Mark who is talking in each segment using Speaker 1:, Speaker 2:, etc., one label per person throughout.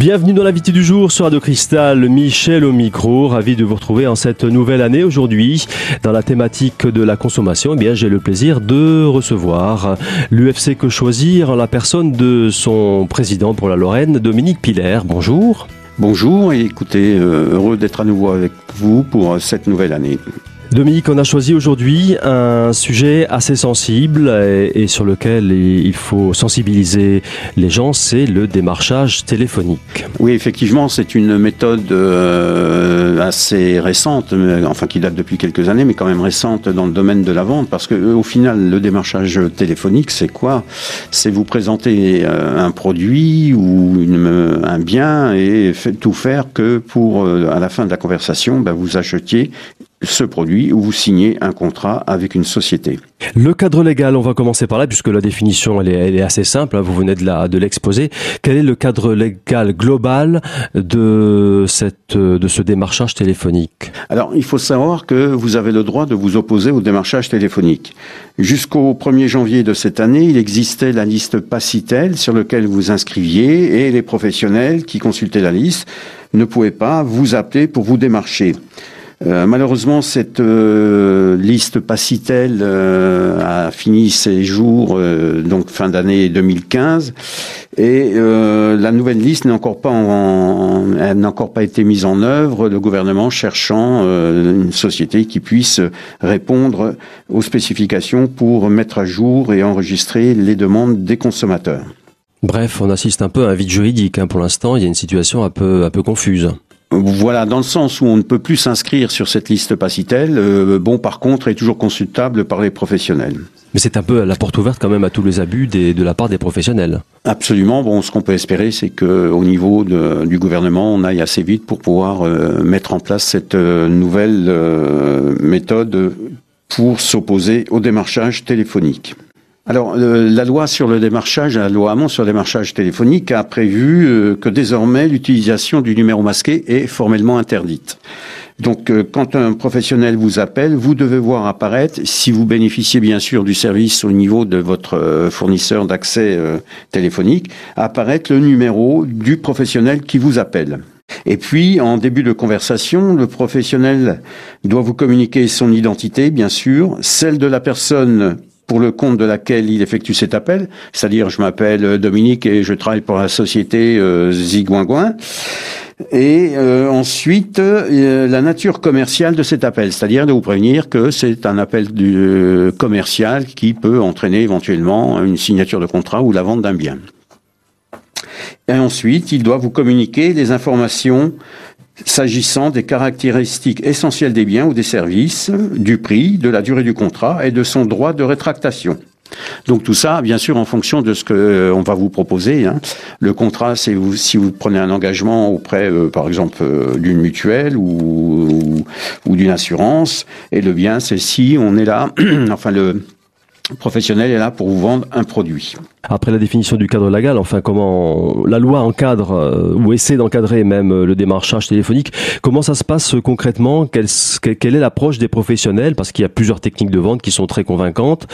Speaker 1: Bienvenue dans l'invité du jour sur Radio Cristal, Michel au micro, ravi de vous retrouver en cette nouvelle année aujourd'hui. Dans la thématique de la consommation, eh bien j'ai le plaisir de recevoir l'UFC Que Choisir la personne de son président pour la Lorraine, Dominique Piller. Bonjour.
Speaker 2: Bonjour et écoutez, euh, heureux d'être à nouveau avec vous pour cette nouvelle année.
Speaker 1: Dominique, on a choisi aujourd'hui un sujet assez sensible et, sur lequel il faut sensibiliser les gens, c'est le démarchage téléphonique.
Speaker 2: Oui, effectivement, c'est une méthode euh, assez récente, enfin qui date depuis quelques années, mais quand même récente dans le domaine de la vente, parce que au final, le démarchage téléphonique, c'est quoi? C'est vous présenter euh, un produit ou un bien et tout faire que pour, euh, à la fin de la conversation, ben, vous achetiez ce produit ou vous signez un contrat avec une société.
Speaker 1: Le cadre légal, on va commencer par là puisque la définition elle est, assez simple, hein, vous venez de la de l'exposer. Quel est le cadre légal global de cette de ce démarchage téléphonique?
Speaker 2: Alors, il faut savoir que vous avez le droit de vous opposer au démarchage téléphonique. Jusqu'au 1er janvier de cette année, il existait la liste Pacitel sur laquelle vous inscriviez et les professionnels qui consultaient la liste ne pouvaient pas vous appeler pour vous démarcher. Euh, malheureusement, cette euh, liste Pacitel euh, a fini ses jours donc fin d'année 2015 et la nouvelle liste n'a encore pas n'a encore pas été mise en œuvre. Le gouvernement cherchant une société qui puisse répondre aux spécifications pour mettre à jour et enregistrer les demandes des consommateurs.
Speaker 1: Bref, on assiste un peu à un vide juridique. Hein. Pour l'instant, il y a une situation un peu un peu confuse.
Speaker 2: Voilà, dans le sens où on ne peut plus s'inscrire sur cette liste Pacitel, euh, bon par contre est toujours consultable par les professionnels.
Speaker 1: Mais c'est un peu la porte ouverte quand même à tous les abus de la part des professionnels.
Speaker 2: Absolument. Bon, ce qu'on peut espérer, c'est que au niveau du gouvernement, on aille assez vite pour pouvoir euh, mettre en place cette euh, nouvelle méthode pour s'opposer au démarchage téléphonique. Alors, la loi sur le démarchage, la loi Hamon sur le démarchage téléphonique a prévu euh, que désormais l'utilisation du numéro masqué est formellement interdite. Donc, euh, quand un professionnel vous appelle, vous devez voir apparaître, si vous bénéficiez bien sûr du service au niveau de votre euh, fournisseur d'accès téléphonique, apparaître le numéro du professionnel qui vous appelle. Et puis, en début de conversation, le professionnel doit vous communiquer son identité, bien sûr, celle de la personne pour le compte de laquelle il effectue cet appel, c'est-à-dire je m'appelle Dominique et je travaille pour la société euh. Et euh, ensuite, euh, la nature commerciale de cet appel, c'est-à-dire de vous prévenir que c'est un appel du, euh, commercial qui peut entraîner éventuellement une signature de contrat ou la vente d'un bien. Et ensuite, il doit vous communiquer des informations s'agissant des caractéristiques essentielles des biens ou des services, du prix, de la durée du contrat et de son droit de rétractation. Donc tout ça, bien sûr, en fonction de ce que euh, on va vous proposer. Hein. Le contrat, c'est vous, si vous prenez un engagement auprès, euh, par exemple, euh, d'une mutuelle ou, ou d'une assurance, et le bien, c'est si on est là, enfin le professionnel est là pour vous vendre un produit.
Speaker 1: Après la définition du cadre légal, enfin comment la loi encadre euh, ou essaie d'encadrer même euh, le démarchage téléphonique, comment ça se passe euh, concrètement? Quelle, quelle, est l'approche des professionnels? Parce qu'il y a plusieurs techniques de vente qui sont très convaincantes.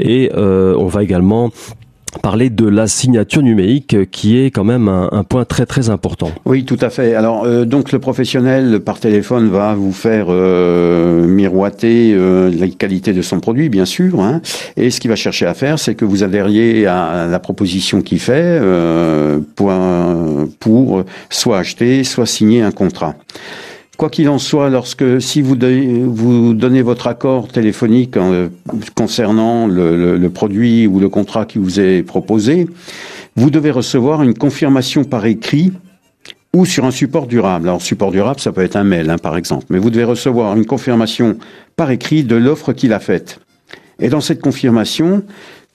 Speaker 1: Et on va également parler de la signature numérique qui est quand même un, point très très important.
Speaker 2: Oui, tout à fait. Alors euh, donc le professionnel par téléphone va vous faire euh, miroiter euh, la qualité de son produit, bien sûr. Hein, et ce qu'il va chercher à faire, c'est que vous adhériez à la proposition qu'il fait pour soit acheter, soit signer un contrat. Quoi qu'il en soit, lorsque si vous, vous donnez votre accord téléphonique euh, concernant le, le, produit ou le contrat qui vous est proposé, vous devez recevoir une confirmation par écrit ou sur un support durable. Alors support durable, ça peut être un mail, hein, par exemple, mais vous devez recevoir une confirmation par écrit de l'offre qu'il a faite. Et dans cette confirmation,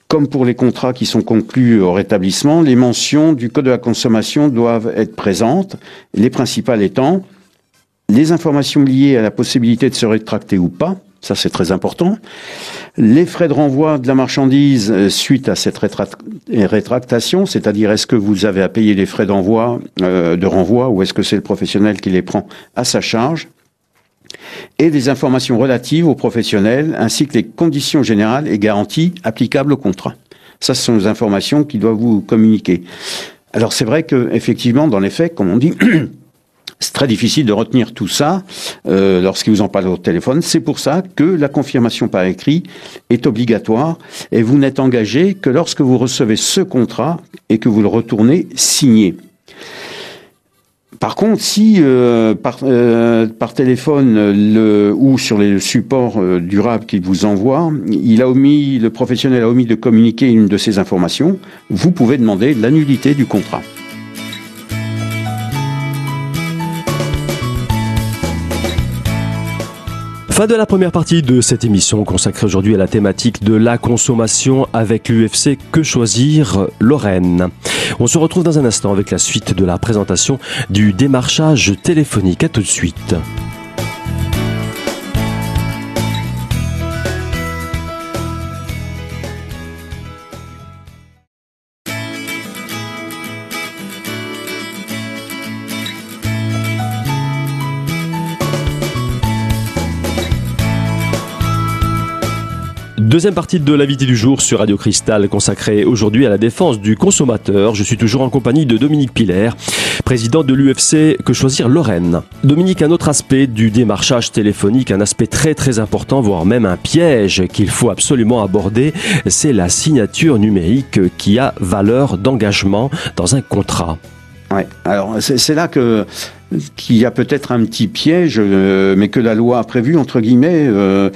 Speaker 2: comme pour les contrats qui sont conclus au rétablissement, les mentions du Code de la consommation doivent être présentes, les principales étant les informations liées à la possibilité de se rétracter ou pas, ça c'est très important, les frais de renvoi de la marchandise euh, suite à cette rétractation, c'est-à-dire est-ce que vous avez à payer les frais d'envoi, euh, de renvoi, ou est-ce que c'est le professionnel qui les prend à sa charge, et des informations relatives aux professionnels, ainsi que les conditions générales et garanties applicables au contrat. Ça, ce sont les informations qui doivent vous communiquer. Alors c'est vrai que effectivement, dans les faits, comme on dit, c'est très difficile de retenir tout ça euh, lorsqu'il vous en parle au téléphone. C'est pour ça que la confirmation par écrit est obligatoire et vous n'êtes engagé que lorsque vous recevez ce contrat et que vous le retournez signé. Par contre, si euh, par, euh, par, téléphone le, ou sur les supports euh, durables qu'il vous envoie, il a omis, le professionnel a omis de communiquer une de ces informations, vous pouvez demander l'annulité du contrat.
Speaker 1: Fin de la première partie de cette émission consacrée aujourd'hui à la thématique de la consommation avec l'UFC Que choisir Lorraine. On se retrouve dans un instant avec la suite de la présentation du démarchage téléphonique. À tout de suite. Deuxième partie de l'invité du jour sur Radio Cristal consacrée aujourd'hui à la défense du consommateur. Je suis toujours en compagnie de Dominique Piller, président de l'UFC Que Choisir Lorraine. Dominique, un autre aspect du démarchage téléphonique, un aspect très très important, voire même un piège qu'il faut absolument aborder, c'est la signature numérique qui a valeur d'engagement dans un contrat.
Speaker 2: Ouais, alors c'est là que qu'il y a peut-être un petit piège, euh, mais que la loi a prévu entre guillemets. Euh,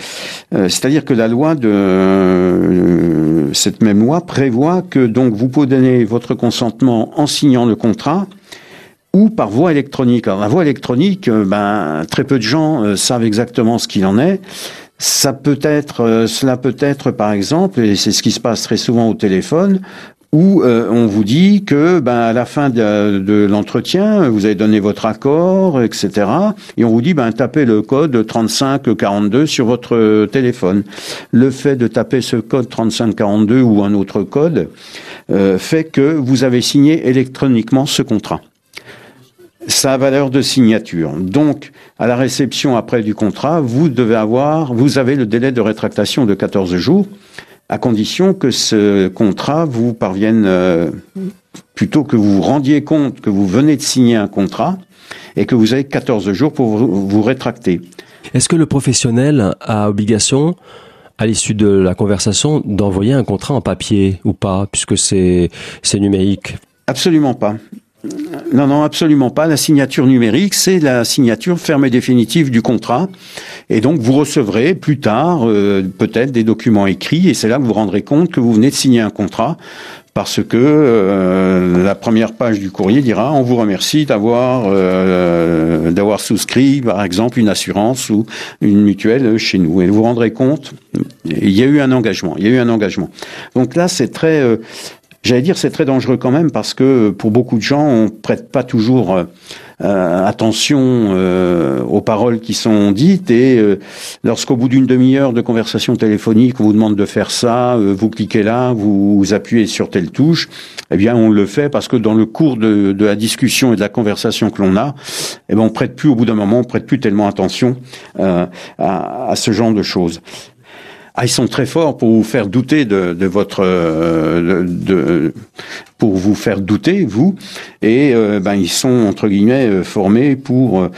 Speaker 2: euh, c'est-à-dire que la loi de cette même loi prévoit que donc vous pouvez donner votre consentement en signant le contrat ou par voie électronique. Alors la voie électronique, ben très peu de gens savent exactement ce qu'il en est. Ça peut être, cela peut être par exemple, et c'est ce qui se passe très souvent au téléphone, où euh, on vous dit que ben, à la fin de, l'entretien, vous avez donné votre accord, etc. Et on vous dit ben, tapez le code 3542 sur votre téléphone. Le fait de taper ce code 3542 ou un autre code euh, fait que vous avez signé électroniquement ce contrat. Ça a valeur de signature. Donc, à la réception après du contrat, vous devez avoir, vous avez le délai de rétractation de 14 jours à condition que ce contrat vous parvienne, euh, plutôt que vous vous rendiez compte que vous venez de signer un contrat et que vous avez 14 jours pour vous, rétracter.
Speaker 1: Est-ce que le professionnel a obligation à l'issue de la conversation d'envoyer un contrat en papier ou pas, puisque c'est numérique?
Speaker 2: Absolument pas. Non, non, absolument pas. La signature numérique, c'est la signature ferme et définitive du contrat. Et donc, vous recevrez plus tard euh, peut-être des documents écrits, et c'est là que vous rendrez compte que vous venez de signer un contrat, parce que euh, la première page du courrier dira on vous remercie d'avoir euh, d'avoir souscrit, par exemple, une assurance ou une mutuelle chez nous. Et vous vous rendrez compte, il y a eu un engagement. Il y a eu un engagement. Donc là, c'est très J'allais dire c'est très dangereux quand même parce que pour beaucoup de gens, on prête pas toujours euh, euh, attention euh, aux paroles qui sont dites et lorsqu'au bout d'une demi-heure de conversation téléphonique, on vous demande de faire ça, vous cliquez là, vous, appuyez sur telle touche, eh bien on le fait parce que dans le cours de, de la discussion et de la conversation que l'on a, eh ben on prête plus au bout d'un moment, on prête plus tellement attention à, à ce genre de choses. Ah, ils sont très forts pour vous faire douter de, de votre, euh, de, pour vous faire douter vous, et euh, ben ils sont entre guillemets euh, formés pour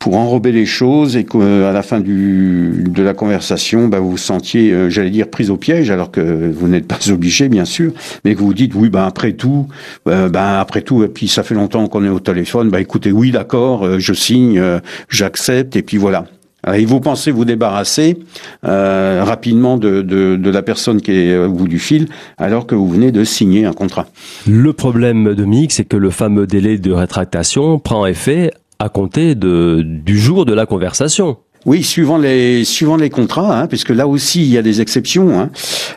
Speaker 2: pour enrober les choses et qu'à la fin du, de la conversation, ben vous vous sentiez, j'allais dire, pris au piège, alors que vous n'êtes pas obligé, bien sûr, mais que vous vous dites, oui, ben après tout, ben après tout, et puis ça fait longtemps qu'on est au téléphone, ben écoutez, oui, d'accord, je signe, j'accepte, et puis voilà. Euh, et vous pensez vous débarrasser euh, rapidement de, de, de, la personne qui est au bout du fil, alors que vous venez de signer un contrat.
Speaker 1: Le problème, de Mix, c'est que le fameux délai de rétractation prend effet à compter de, du jour de la conversation.
Speaker 2: Oui, suivant les suivant les contrats, hein, puisque là aussi il y a des exceptions. Hein.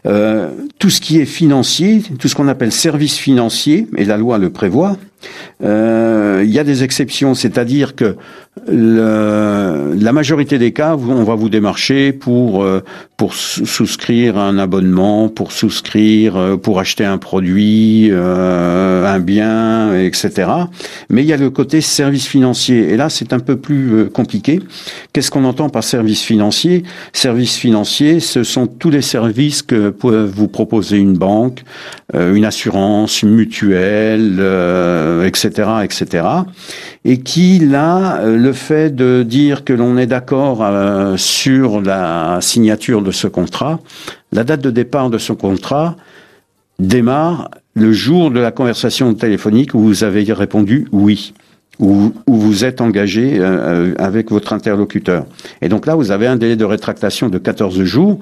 Speaker 2: Euh, tout ce qui est financier, tout ce qu'on appelle service financier, et la loi le prévoit, euh, il y a des exceptions, c'est-à-dire que la majorité des cas, on va vous démarcher pour euh, pour souscrire un abonnement, pour souscrire, euh, pour acheter un produit, euh, un bien, etc. Mais il y a le côté service financier. Et là, c'est un peu plus compliqué. Qu'est-ce qu'on entend par service financier? Service financier, ce sont tous les services que peut vous proposer une banque, une assurance, mutuelle, etc., etc. Et qui, là, le fait de dire que l'on est d'accord euh, sur la signature de ce contrat, la date de départ de ce contrat démarre le jour de la conversation téléphonique où vous avez répondu oui. Où, vous êtes engagé euh, avec votre interlocuteur. Et donc là, vous avez un délai de rétractation de 14 jours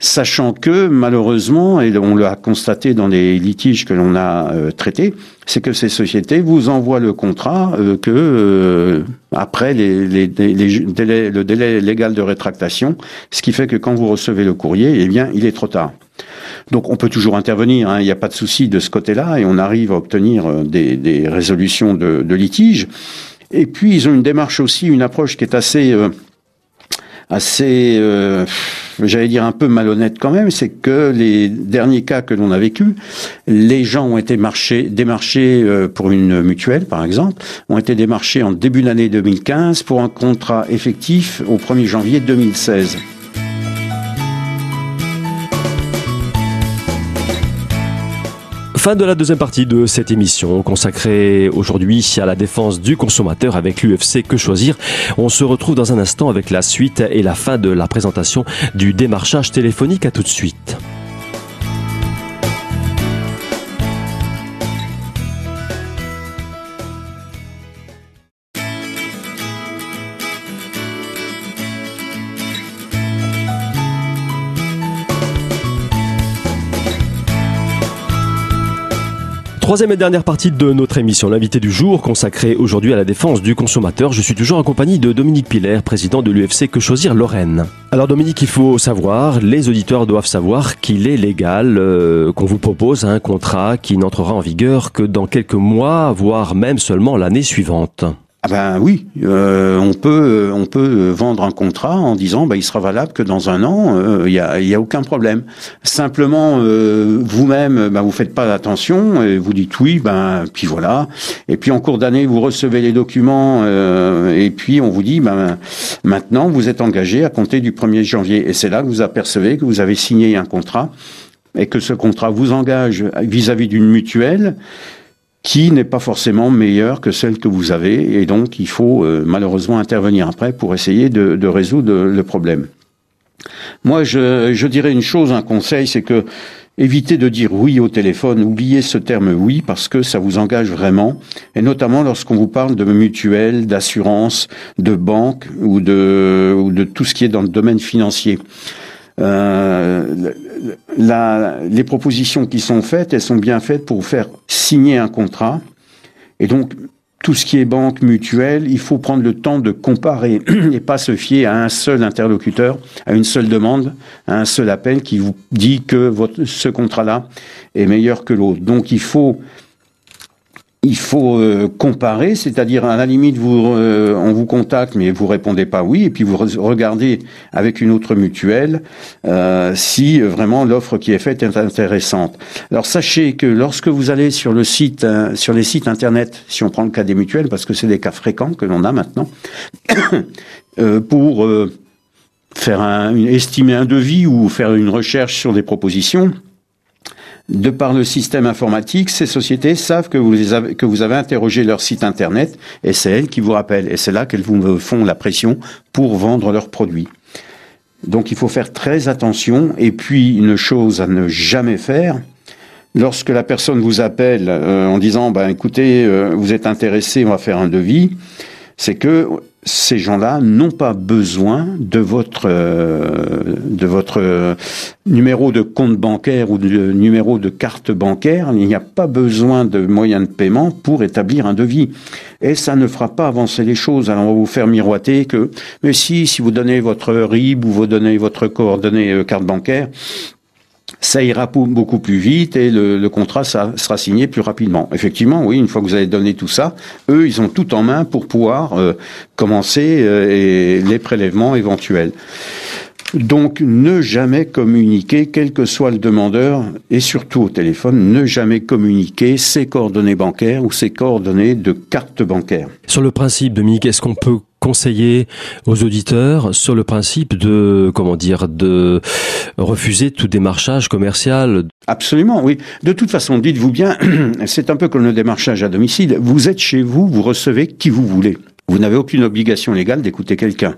Speaker 2: sachant que malheureusement, et on l'a constaté dans les litiges que l'on a euh, traités, c'est que ces sociétés vous envoient le contrat euh, que euh, après le délai légal de rétractation, ce qui fait que quand vous recevez le courrier, eh bien, il est trop tard. Donc on peut toujours intervenir, hein, il n'y a pas de souci de ce côté-là, et on arrive à obtenir des, des résolutions de, de litiges. Et puis ils ont une démarche aussi, une approche qui est assez assez, j'allais dire un peu malhonnête quand même, c'est que les derniers cas que l'on a vécu, les gens ont été marchés, démarchés euh, pour une mutuelle, par exemple, ont été démarchés en début d'année 2015 pour un contrat effectif au 1er janvier 2016.
Speaker 1: Fin de la deuxième partie de cette émission consacrée aujourd'hui à la défense du consommateur avec l'UFC Que Choisir. On se retrouve dans un instant avec la suite et la fin de la présentation du démarchage téléphonique. À tout de suite. Troisième et dernière partie de notre émission, l'invité du jour consacré aujourd'hui à la défense du consommateur. Je suis toujours en compagnie de Dominique Piller, président de l'UFC Que Choisir Lorraine. Alors Dominique, il faut savoir, les auditeurs doivent savoir qu'il est légal euh, qu'on vous propose un contrat qui n'entrera en vigueur que dans quelques mois, voire même seulement l'année suivante.
Speaker 2: Ah ben oui, euh, on peut on peut vendre un contrat en disant bah il sera valable que dans un an, euh, il y a y a aucun problème. Simplement euh, vous-même bah, vous faites pas attention et vous dites oui ben puis voilà et puis en cours d'année vous recevez les documents et puis on vous dit ben maintenant vous êtes engagé à compter du 1er janvier et c'est là que vous apercevez que vous avez signé un contrat et que ce contrat vous engage vis-à-vis d'une mutuelle qui n'est pas forcément meilleure que celle que vous avez, et donc il faut euh, malheureusement intervenir après pour essayer de, de résoudre le problème. Moi, je, je, dirais une chose, un conseil, c'est que évitez de dire oui au téléphone, oubliez ce terme oui parce que ça vous engage vraiment, et notamment lorsqu'on vous parle de mutuelle, d'assurance, de banque ou de, ou de tout ce qui est dans le domaine financier. Euh, la, les propositions qui sont faites, elles sont bien faites pour faire signer un contrat. Et donc, tout ce qui est banque mutuelle, il faut prendre le temps de comparer et pas se fier à un seul interlocuteur, à une seule demande, à un seul appel qui vous dit que votre, ce contrat-là est meilleur que l'autre. Donc, il faut il faut euh, comparer, c'est-à-dire à la limite vous euh, on vous contacte mais vous répondez pas oui et puis vous regardez avec une autre mutuelle euh, si vraiment l'offre qui est faite est intéressante. Alors sachez que lorsque vous allez sur le site sur les sites internet, si on prend le cas des mutuelles parce que c'est des cas fréquents que l'on a maintenant pour faire un, estimer un devis ou faire une recherche sur des propositions, de par le système informatique, ces sociétés savent que vous, avez, interrogé leur site internet et c'est elles qui vous rappellent. Et c'est là qu'elles vous font la pression pour vendre leurs produits. Donc il faut faire très attention. Et puis une chose à ne jamais faire, lorsque la personne vous appelle euh, en disant, ben écoutez, euh, vous êtes intéressé, on va faire un devis, c'est que ces gens-là n'ont pas besoin de votre euh, de votre euh, numéro de compte bancaire ou de numéro de carte bancaire. Il n'y a pas besoin de moyens de paiement pour établir un devis. Et ça ne fera pas avancer les choses. Alors on va vous faire miroiter que, mais si, si vous donnez votre RIB ou vous donnez votre coordonnée euh, carte bancaire, ça ira beaucoup plus vite et le, contrat sera signé plus rapidement. Effectivement, oui, une fois que vous avez donné tout ça, eux, ils ont tout en main pour pouvoir euh, commencer euh, les prélèvements éventuels. Donc, ne jamais communiquer, quel que soit le demandeur, et surtout au téléphone, ne jamais communiquer ses coordonnées bancaires ou ses coordonnées de carte bancaire.
Speaker 1: Sur le principe, Dominique, est-ce qu'on peut conseiller aux auditeurs sur le principe de comment dire de refuser tout démarchage commercial
Speaker 2: Absolument, oui. De toute façon, dites-vous bien, c'est un peu comme le démarchage à domicile. Vous êtes chez vous, vous recevez qui vous voulez. Vous n'avez aucune obligation légale d'écouter quelqu'un.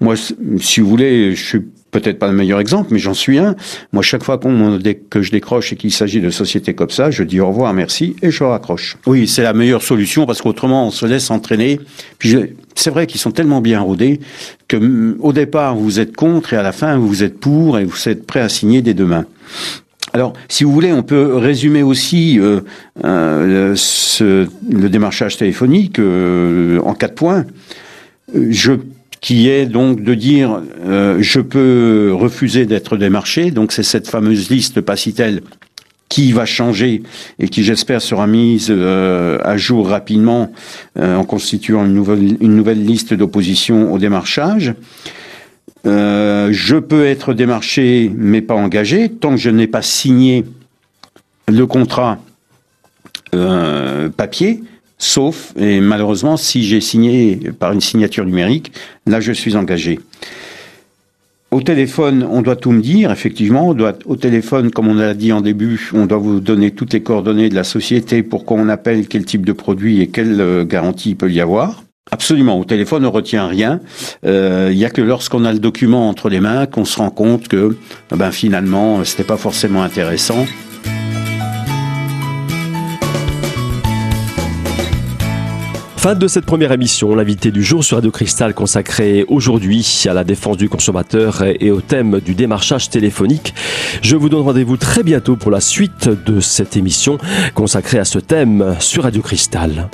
Speaker 2: Moi, si vous voulez, je suis peut-être pas le meilleur exemple, mais j'en suis un. Moi, chaque fois qu'on que je décroche et qu'il s'agit de sociétés comme ça, je dis au revoir, merci, et je raccroche. Oui, c'est la meilleure solution parce qu'autrement, on se laisse entraîner. Puis c'est vrai qu'ils sont tellement bien rodés que mm, au départ, vous êtes contre et à la fin, vous êtes pour et vous êtes prêt à signer des deux mains. Alors, si vous voulez, on peut résumer aussi euh, euh, ce, le démarchage téléphonique euh, en quatre points. Je, qui est donc de dire je peux refuser d'être démarché. Donc c'est cette fameuse liste Pacitel qui va changer et qui j'espère sera mise à jour rapidement en constituant une nouvelle, une nouvelle liste d'opposition au démarchage. Euh, je peux être démarché mais pas engagé tant que je n'ai pas signé le contrat euh, papier, sauf, et malheureusement, si j'ai signé par une signature numérique, là je suis engagé. Au téléphone, on doit tout me dire, effectivement. On doit, au téléphone, comme on l'a dit en début, on doit vous donner toutes les coordonnées de la société pour qu'on appelle, quel type de produit et quelle euh, garantie il peut y avoir. Absolument. Au téléphone, on retient rien. Euh, il n'y a que lorsqu'on a le document entre les mains qu'on se rend compte que, ben finalement, c'était pas forcément intéressant.
Speaker 1: Fin de cette première émission, l'invité du jour sur Radio Cristal consacré aujourd'hui à la défense du consommateur et au thème du démarchage téléphonique. Je vous donne rendez-vous très bientôt pour la suite de cette émission consacrée à ce thème sur Radio Cristal.